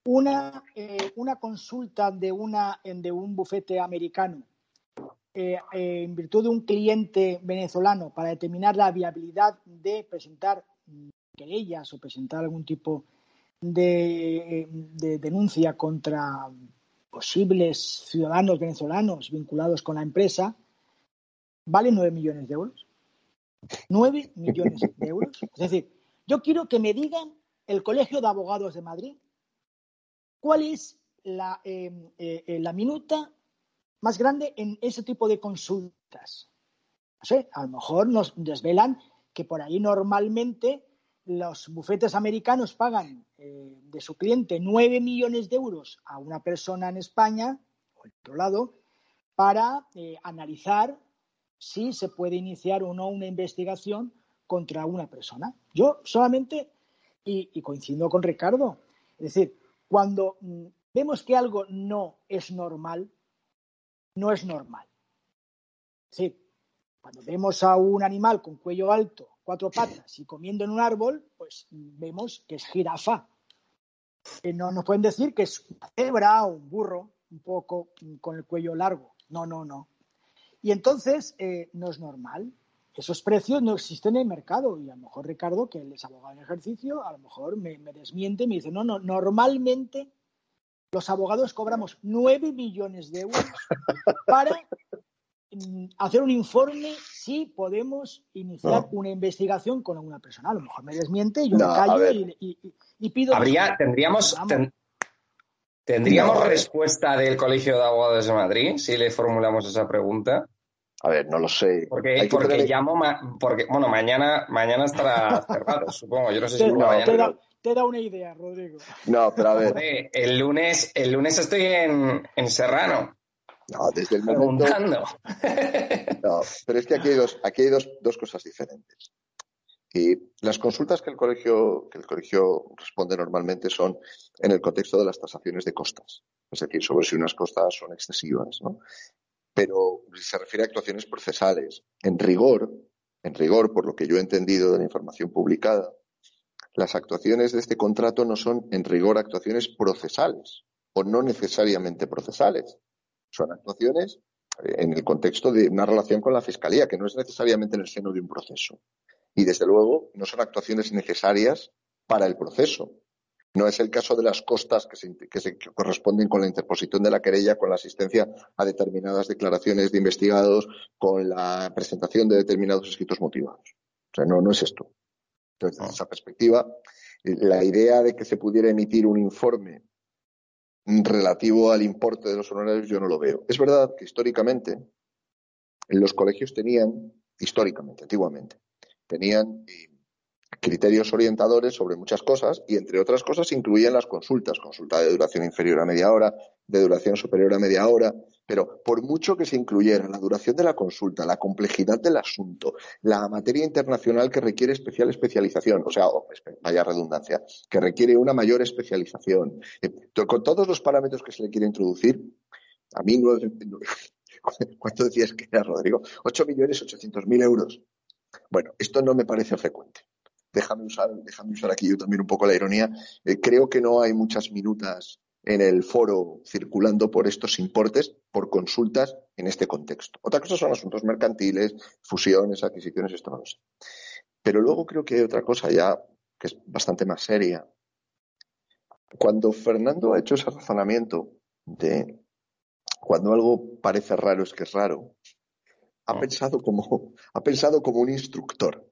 una, eh, una consulta de, una, de un bufete americano eh, eh, en virtud de un cliente venezolano para determinar la viabilidad de presentar querellas o presentar algún tipo de, denuncia contra posibles ciudadanos venezolanos vinculados con la empresa, vale nueve millones de euros. Nueve millones de euros. Es decir, yo quiero que me digan el Colegio de Abogados de Madrid cuál es la, eh, la minuta más grande en ese tipo de consultas. No sé, a lo mejor nos desvelan que por ahí normalmente los bufetes americanos pagan eh, de su cliente 9 millones de euros a una persona en España, o en otro lado, para eh, analizar si se puede iniciar o no una investigación contra una persona. Yo solamente, y, coincido con Ricardo, es decir, cuando mm, vemos que algo no es normal, no es normal. Sí, cuando vemos a un animal con cuello alto, cuatro patas y comiendo en un árbol, pues vemos que es jirafa. Eh, no nos pueden decir que es una cebra o un burro, un poco con el cuello largo. No, no, no. Y entonces eh, no es normal. Esos precios no existen en el mercado. Y a lo mejor Ricardo, que él es abogado en ejercicio, a lo mejor me, me desmiente y me dice, no, no, normalmente los abogados cobramos 9 millones de euros para mm, hacer un informe si podemos iniciar una investigación con alguna persona. A lo mejor me desmiente, yo me callo y, pido. Habría, tendríamos, tendríamos respuesta del Colegio de Abogados de Madrid si le formulamos esa pregunta. A ver, no lo sé. Porque, porque llamo, porque, bueno, mañana, mañana estará cerrado, supongo. Yo no sé si mañana te da una idea, Rodrigo. No, pero a ver. el lunes, el lunes estoy en, en Serrano. No, desde el momento. No, pero es que aquí hay dos, aquí hay dos, dos cosas diferentes. Y las consultas que el colegio, que el colegio responde normalmente son en el contexto de las tasaciones de costas, es decir, sobre si unas costas son excesivas, ¿no? Pero se refiere a actuaciones procesales. En rigor, en rigor, por lo que yo he entendido de la información publicada, las actuaciones de este contrato no son en rigor actuaciones procesales o no necesariamente procesales. Son actuaciones eh, en el contexto de una relación con la Fiscalía, que no es necesariamente en el seno de un proceso. Y desde luego no son actuaciones necesarias para el proceso. No es el caso de las costas que se, corresponden con la interposición de la querella, con la asistencia a determinadas declaraciones de investigados, con la presentación de determinados escritos motivados. O sea, no es esto. Entonces, desde esa perspectiva, la idea de que se pudiera emitir un informe relativo al importe de los honorarios yo no lo veo. Es verdad que históricamente los colegios tenían, históricamente, antiguamente, tenían eh, criterios orientadores sobre muchas cosas y, entre otras cosas, incluían las consultas, consulta de duración inferior a media hora, de duración superior a media hora, pero por mucho que se incluyera la duración de la consulta, la complejidad del asunto, la materia internacional que requiere especial especialización, o sea, oh, vaya redundancia, que requiere una mayor especialización, eh, con todos los parámetros que se le quiere introducir, a mí no, ¿cuánto decías que era, Rodrigo? 8.800.000 euros bueno, esto no me parece frecuente. Déjame usar, déjame usar aquí yo también un poco la ironía. Eh, creo que no hay muchas minutas en el foro circulando por estos importes, por consultas en este contexto. Otra cosa son asuntos mercantiles, fusiones, adquisiciones, esto no lo sé. Pero luego creo que hay otra cosa ya que es bastante más seria. Cuando Fernando ha hecho ese razonamiento de cuando algo parece raro es que es raro, ha pensado como, ha pensado como un instructor.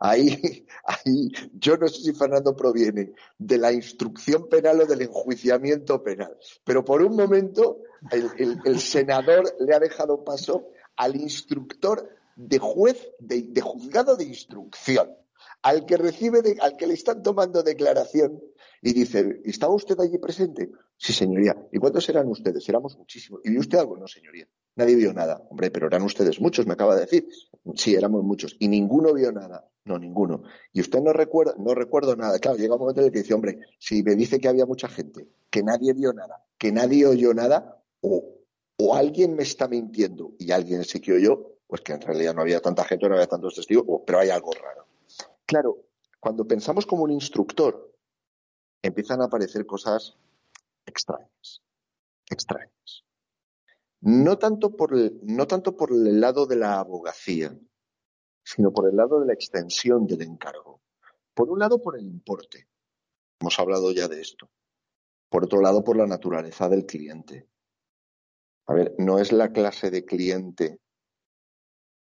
Ahí, ahí, yo no sé si Fernando proviene de la instrucción penal o del enjuiciamiento penal, pero por un momento el, senador le ha dejado paso al instructor de juez, de, juzgado de instrucción, al que recibe, al que le están tomando declaración y dice, ¿estaba usted allí presente? Sí, señoría. ¿Y cuántos eran ustedes? Éramos muchísimos. ¿Y vio usted algo? No, señoría. Nadie vio nada. Hombre, pero eran ustedes muchos, me acaba de decir. Sí, éramos muchos. Y ninguno vio nada. No, ninguno. Y usted no recuerda, no recuerdo nada. Claro, llega un momento en el que dice, hombre, si me dice que había mucha gente, que nadie vio nada, que nadie oyó nada, o, o alguien me está mintiendo y alguien sí que oyó, pues que en realidad no había tanta gente, no había tantos testigos, pero hay algo raro. Claro, cuando pensamos como un instructor, empiezan a aparecer cosas extrañas, extrañas. No tanto por el, no tanto por el lado de la abogacía, sino por el lado de la extensión del encargo. Por un lado, por el importe. Hemos hablado ya de esto. Por otro lado, por la naturaleza del cliente. A ver, no es la clase de cliente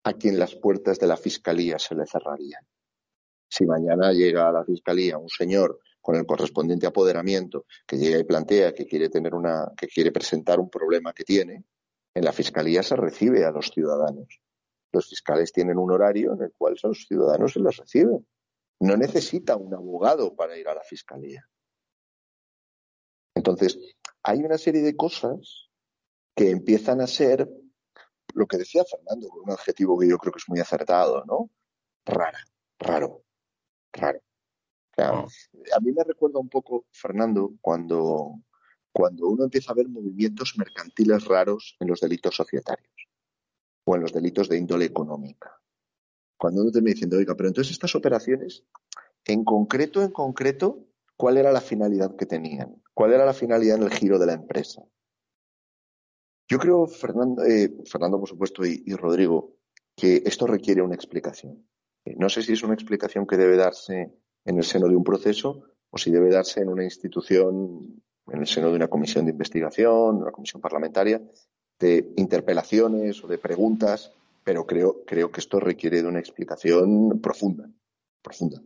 a quien las puertas de la fiscalía se le cerrarían. Si mañana llega a la fiscalía un señor con el correspondiente apoderamiento que llega y plantea que quiere tener una, que quiere presentar un problema que tiene, en la fiscalía se recibe a los ciudadanos. Los fiscales tienen un horario en el cual los ciudadanos se los reciben. No necesita un abogado para ir a la fiscalía. Entonces, hay una serie de cosas que empiezan a ser lo que decía Fernando, con un adjetivo que yo creo que es muy acertado, ¿no? Rara, raro, raro. A mí me recuerda un poco, Fernando, cuando, cuando uno empieza a ver movimientos mercantiles raros en los delitos societarios o en los delitos de índole económica. Cuando uno te viene diciendo, oiga, pero entonces estas operaciones, en concreto, en concreto, ¿cuál era la finalidad que tenían? ¿Cuál era la finalidad en el giro de la empresa? Yo creo, Fernando, eh, Fernando por supuesto, y, Rodrigo, que esto requiere una explicación. No sé si es una explicación que debe darse en el seno de un proceso o si debe darse en una institución, en el seno de una comisión de investigación, una comisión parlamentaria, de interpelaciones o de preguntas, pero creo, creo que esto requiere de una explicación profunda, profunda,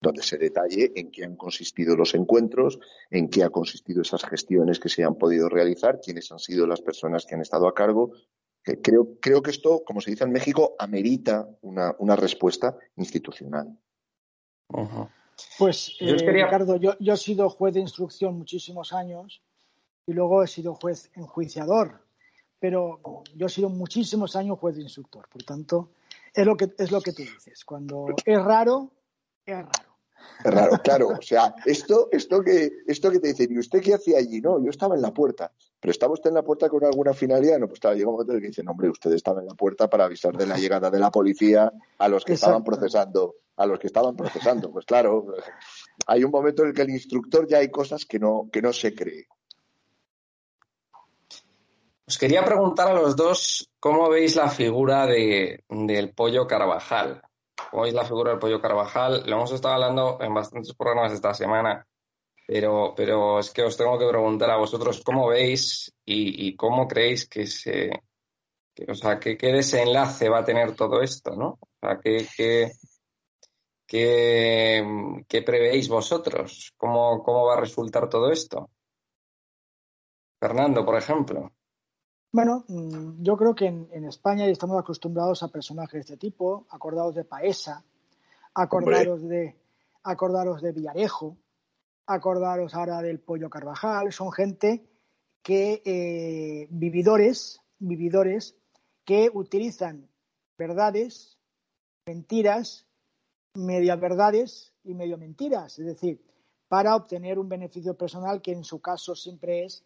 donde se detalle en qué han consistido los encuentros, en qué ha consistido esas gestiones que se han podido realizar, quiénes han sido las personas que han estado a cargo. Creo, creo que esto, como se dice en México, amerita una, una respuesta institucional. Pues, eh, Ricardo, yo, he sido juez de instrucción muchísimos años y luego he sido juez enjuiciador, pero yo he sido muchísimos años juez de instructor. Por tanto, es lo que, es lo que tú dices. Cuando es raro, Es raro. Es raro, claro. O sea, esto, esto que, esto que te dicen, ¿y usted qué hacía allí? No, yo estaba en la puerta. Pero ¿estaba usted en la puerta con alguna finalidad? No, pues claro, llega un momento en el que dicen, hombre, usted estaba en la puerta para avisar de la llegada de la policía a los que estaban procesando, a los que estaban procesando. Pues claro, hay un momento en el que el instructor ya hay cosas que no, que no se cree. Os quería preguntar a los dos cómo veis la figura de, del pollo Carvajal. ¿Cómo veis la figura del pollo Carvajal? Lo hemos estado hablando en bastantes programas esta semana, pero, pero es que os tengo que preguntar a vosotros cómo veis y, cómo creéis que se. o sea, ¿qué, ¿qué, desenlace va a tener todo esto, ¿no? O sea, ¿qué, qué, qué, prevéis vosotros? ¿Cómo, ¿Cómo va a resultar todo esto? Fernando, por ejemplo. Bueno, mm, yo creo que en, España estamos acostumbrados a personajes de este tipo, acordados de Paesa, acordaros de, acordaros de Villarejo, acordaros ahora del Pollo Carvajal, son gente que eh, vividores, vividores que utilizan verdades, mentiras, media verdades y medio mentiras, es decir, para obtener un beneficio personal que en su caso siempre es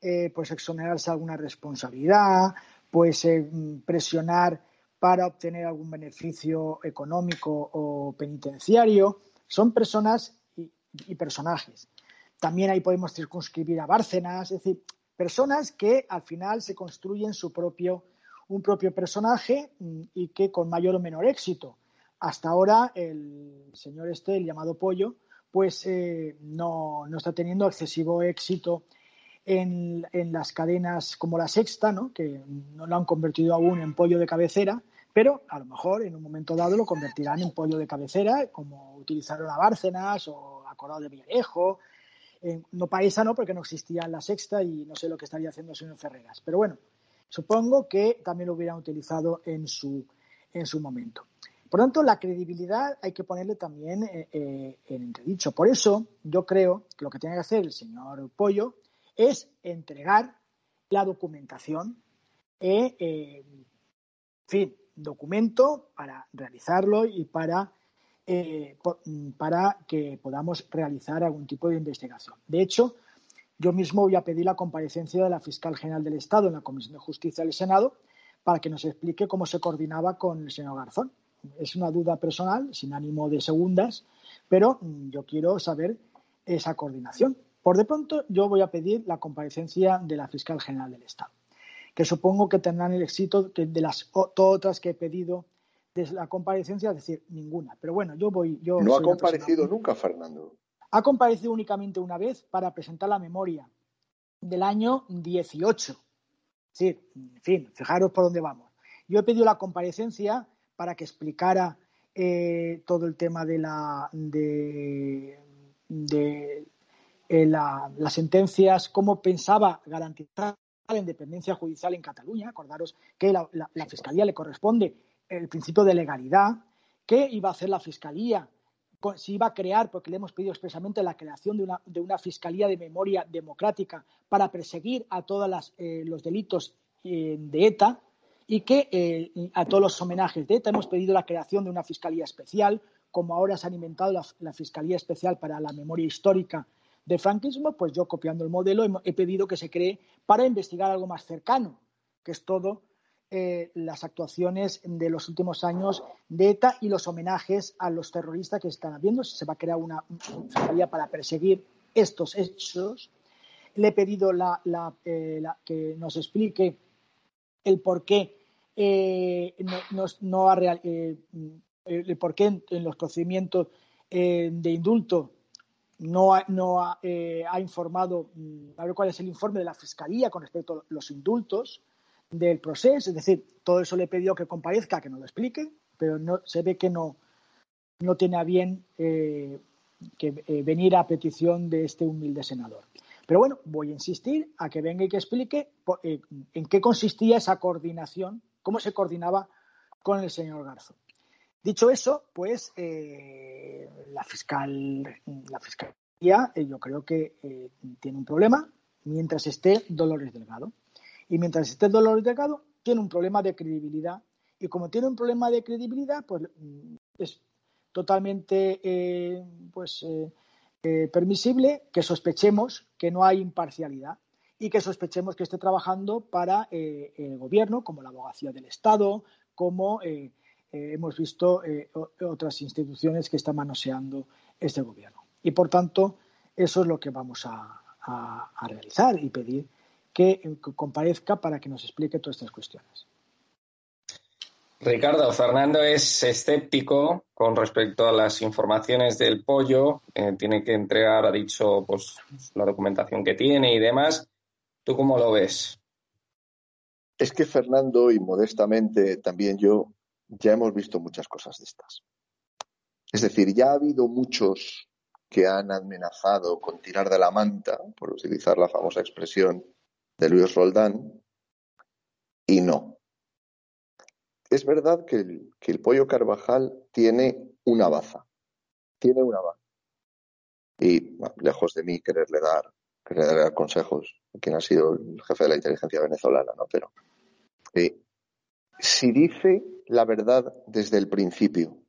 eh, pues exonerarse alguna responsabilidad, pues eh, presionar para obtener algún beneficio económico o penitenciario. Son personas y, personajes. También ahí podemos circunscribir a Bárcenas, es decir, personas que al final se construyen su propio, un propio personaje mm, y que con mayor o menor éxito. Hasta ahora el señor este, el llamado Pollo, pues eh, no, no, está teniendo excesivo éxito en, las cadenas como la sexta, ¿no? que no lo han convertido aún en pollo de cabecera, pero a lo mejor en un momento dado lo convertirán en pollo de cabecera, como utilizaron a Bárcenas o a Corado de Villarejo. no paisa no, porque no existía en la sexta y no sé lo que estaría haciendo el señor Ferreras. Pero bueno, supongo que también lo hubieran utilizado en su, en su momento. Por tanto, la credibilidad hay que ponerle también eh, eh, en entredicho. Por eso, yo creo que lo que tiene que hacer el señor Pollo es entregar la documentación, eh, en fin, documento para realizarlo y para, eh, para que podamos realizar algún tipo de investigación. De hecho, yo mismo voy a pedir la comparecencia de la fiscal general del Estado en la Comisión de Justicia del Senado para que nos explique cómo se coordinaba con el señor Garzón. Es una duda personal, sin ánimo de segundas, pero yo quiero saber esa coordinación. Por de pronto, yo voy a pedir la comparecencia de la fiscal general del Estado, que supongo que tendrán el éxito de las otras que he pedido desde la comparecencia, es decir, ninguna. Pero bueno, yo voy. Yo no ha comparecido nunca, Fernando. Ha comparecido únicamente una vez para presentar la memoria del año 18. Sí, en fin, fijaros por dónde vamos. Yo he pedido la comparecencia para que explicara eh, todo el tema de la de, eh, las sentencias, cómo pensaba garantizar la independencia judicial en Cataluña. Acordaros que la, la, Fiscalía le corresponde el principio de legalidad. ¿Qué iba a hacer la Fiscalía? Si iba a crear, porque le hemos pedido expresamente la creación de una, de una Fiscalía de Memoria Democrática para perseguir a todos eh, los delitos eh, de ETA y que a todos los homenajes de ETA hemos pedido la creación de una Fiscalía Especial, como ahora se ha inventado la, la Fiscalía Especial para la Memoria Histórica de franquismo, pues yo copiando el modelo he, pedido que se cree para investigar algo más cercano, que es todo eh, las actuaciones de los últimos años de ETA y los homenajes a los terroristas que están habiendo. Se va a crear una fiscalía para perseguir estos hechos. Le he pedido eh, que nos explique el por qué eh, no, el por qué en los procedimientos de indulto no, ha, no eh, ha, informado, mm, a ver cuál es el informe de la Fiscalía con respecto a los indultos del proceso, es decir, todo eso le pedido que comparezca, que nos lo explique, pero no, se ve que no, no tiene a bien eh, que, eh, venir a petición de este humilde senador. Pero bueno, voy a insistir a que venga y que explique en qué consistía esa coordinación, cómo se coordinaba con el señor Garzo. Dicho eso, pues eh, la fiscal, la fiscalía, eh, yo creo que eh, tiene un problema mientras esté Dolores Delgado. Y mientras esté Dolores Delgado, tiene un problema de credibilidad. Y como tiene un problema de credibilidad, pues mm, es totalmente pues, permisible que sospechemos que no hay imparcialidad y que sospechemos que esté trabajando para el gobierno, como la abogacía del Estado, como hemos visto otras instituciones que están manoseando este gobierno. Y por tanto, eso es lo que vamos a, realizar y pedir que comparezca para que nos explique todas estas cuestiones. Ricardo, Fernando es escéptico con respecto a las informaciones del pollo. Eh, tiene que entregar, ha dicho, pues la documentación que tiene y demás. ¿Tú cómo lo ves? Es que Fernando y modestamente también yo ya hemos visto muchas cosas de estas. Es decir, ya ha habido muchos que han amenazado con tirar de la manta, por utilizar la famosa expresión de Luis Roldán, y no. Es verdad que el, pollo Carvajal tiene una baza, tiene una baza. Y lejos de mí quererle dar, quererle dar consejos a quien ha sido el jefe de la inteligencia venezolana, ¿no? Pero si dice la verdad desde el principio,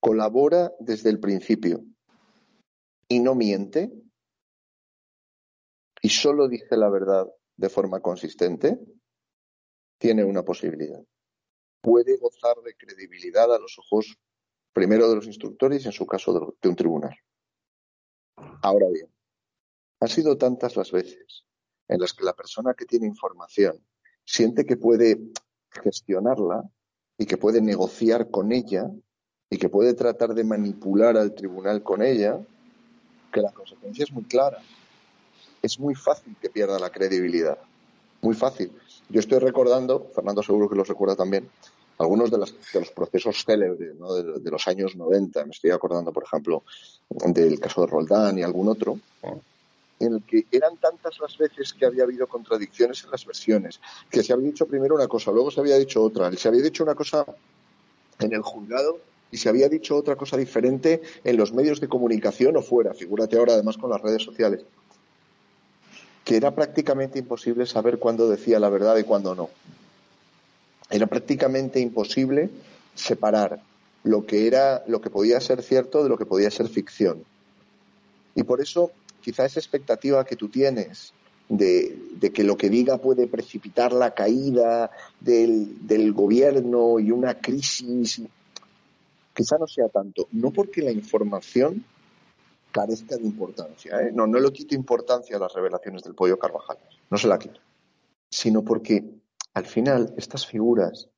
colabora desde el principio y no miente, y solo dice la verdad de forma consistente, tiene una posibilidad puede gozar de credibilidad a los ojos primero de los instructores y en su caso de un tribunal. Ahora bien, han sido tantas las veces en las que la persona que tiene información siente que puede gestionarla y que puede negociar con ella y que puede tratar de manipular al tribunal con ella, que la consecuencia es muy clara. Es muy fácil que pierda la credibilidad. Muy fácil. Yo estoy recordando, Fernando seguro que lo recuerda también, algunos de, los procesos célebres de, los años 90. Me estoy acordando, por ejemplo, del caso de Roldán y algún otro, en el que eran tantas las veces que había habido contradicciones en las versiones, que se había dicho primero una cosa, luego se había dicho otra, se había dicho una cosa en el juzgado y se había dicho otra cosa diferente en los medios de comunicación o fuera. Figúrate ahora además con las redes sociales que era prácticamente imposible saber cuándo decía la verdad y cuándo no. Era prácticamente imposible separar lo que era, lo que podía ser cierto de lo que podía ser ficción. Y por eso, quizá esa expectativa que tú tienes de, que lo que diga puede precipitar la caída del, gobierno y una crisis, quizá no sea tanto. No porque la información carezca de importancia. ¿eh? No, no le quito importancia a las revelaciones del pollo Carvajal, no se la quito. Sino porque al final estas figuras,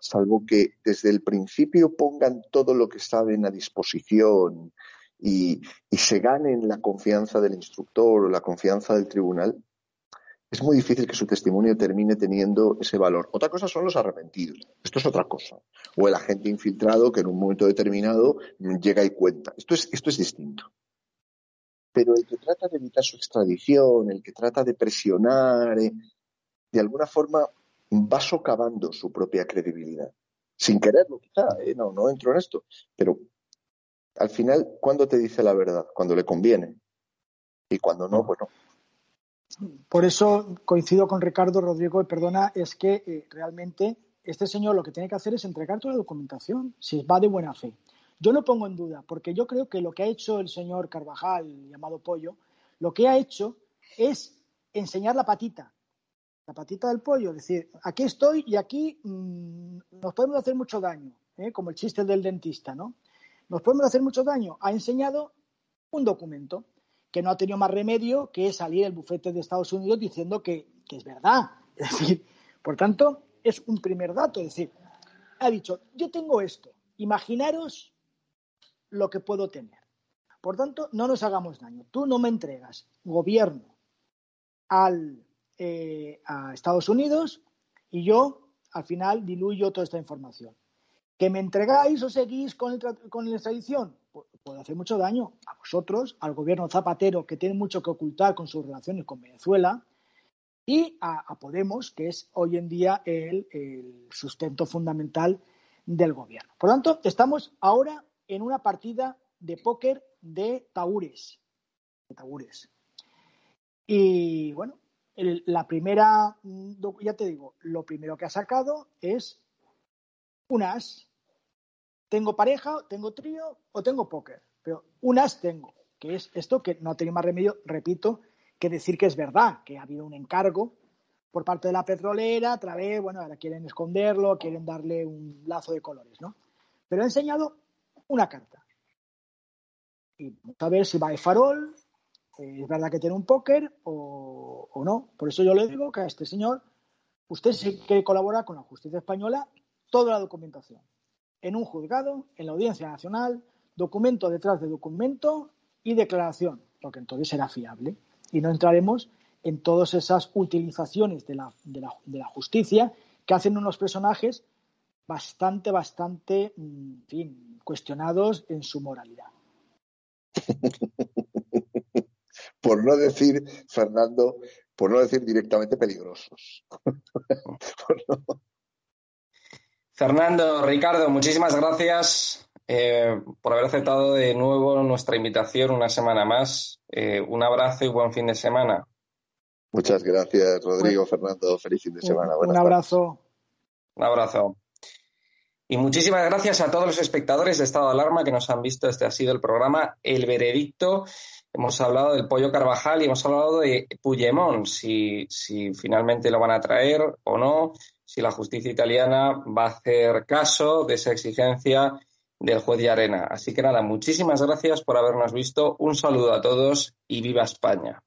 salvo que desde el principio pongan todo lo que saben a disposición y, se ganen la confianza del instructor o la confianza del tribunal, es muy difícil que su testimonio termine teniendo ese valor. Otra cosa son los arrepentidos. Esto es otra cosa. O el agente infiltrado que en un momento determinado llega y cuenta. Esto es, esto es distinto. Pero el que trata de evitar su extradición, el que trata de presionar, eh, de alguna forma va socavando su propia credibilidad. Sin quererlo, quizá. Eh, no, no entro en esto. Pero al final, ¿cuándo te dice la verdad? Cuando le conviene. Y cuando no, pues no. Por eso coincido con Ricardo Rodrigo y perdona, es que eh, realmente este señor lo que tiene que hacer es entregar toda la documentación, si va de buena fe. Yo no pongo en duda, porque yo creo que lo que ha hecho el señor Carvajal, llamado Pollo, lo que ha hecho es enseñar la patita, la patita del pollo, es decir, aquí estoy y aquí mm, nos podemos hacer mucho daño, ¿eh? como el chiste del dentista, ¿no? Nos podemos hacer mucho daño. Ha enseñado un documento que no ha tenido más remedio que salir el bufete de Estados Unidos diciendo que, es verdad. Es decir, por tanto, es un primer dato. Es decir, ha dicho, yo tengo esto, imaginaros lo que puedo tener. Por tanto, no nos hagamos daño. Tú no me entregas gobierno al, eh, a Estados Unidos y yo al final diluyo toda esta información. ¿Que me entregáis o seguís con, con la extradición? puede hacer mucho daño a vosotros, al gobierno Zapatero, que tiene mucho que ocultar con sus relaciones con Venezuela, y a, Podemos, que es hoy en día el, sustento fundamental del gobierno. Por lo tanto, estamos ahora en una partida de póker de taúres. Taúres. Y bueno, la primera, ya te digo, lo primero que ha sacado es un as tengo pareja, tengo trío o tengo póker. Pero unas tengo, que es esto que no tengo más remedio, repito, que decir que es verdad, que ha habido un encargo por parte de la petrolera, a través, bueno, ahora quieren esconderlo, quieren darle un lazo de colores, ¿no? Pero he enseñado una carta. Y vamos a ver si va de farol, eh, es verdad que tiene un póker o, o, no. Por eso yo le digo que a este señor, usted sí que colabora con la justicia española toda la documentación. En un juzgado, en la Audiencia Nacional, documento detrás de documento y declaración, porque entonces será fiable. Y no entraremos en todas esas utilizaciones de la, justicia que hacen unos personajes bastante, bastante, mm, fin, cuestionados en su moralidad. por no decir, Fernando, por no decir directamente peligrosos. Fernando, Ricardo, muchísimas gracias eh, por haber aceptado de nuevo nuestra invitación una semana más. Eh, un abrazo y buen fin de semana. Muchas gracias, Rodrigo, Fernando. Feliz fin de semana. un abrazo. Un abrazo. Y muchísimas gracias a todos los espectadores de Estado de Alarma que nos han visto. Este ha sido el programa El Veredicto. Hemos hablado del pollo Carvajal y hemos hablado de Puigdemont, si, si finalmente lo van a traer o no, si la justicia italiana va a hacer caso de esa exigencia del juez de Arena. Así que nada, muchísimas gracias por habernos visto. Un saludo a todos y viva España.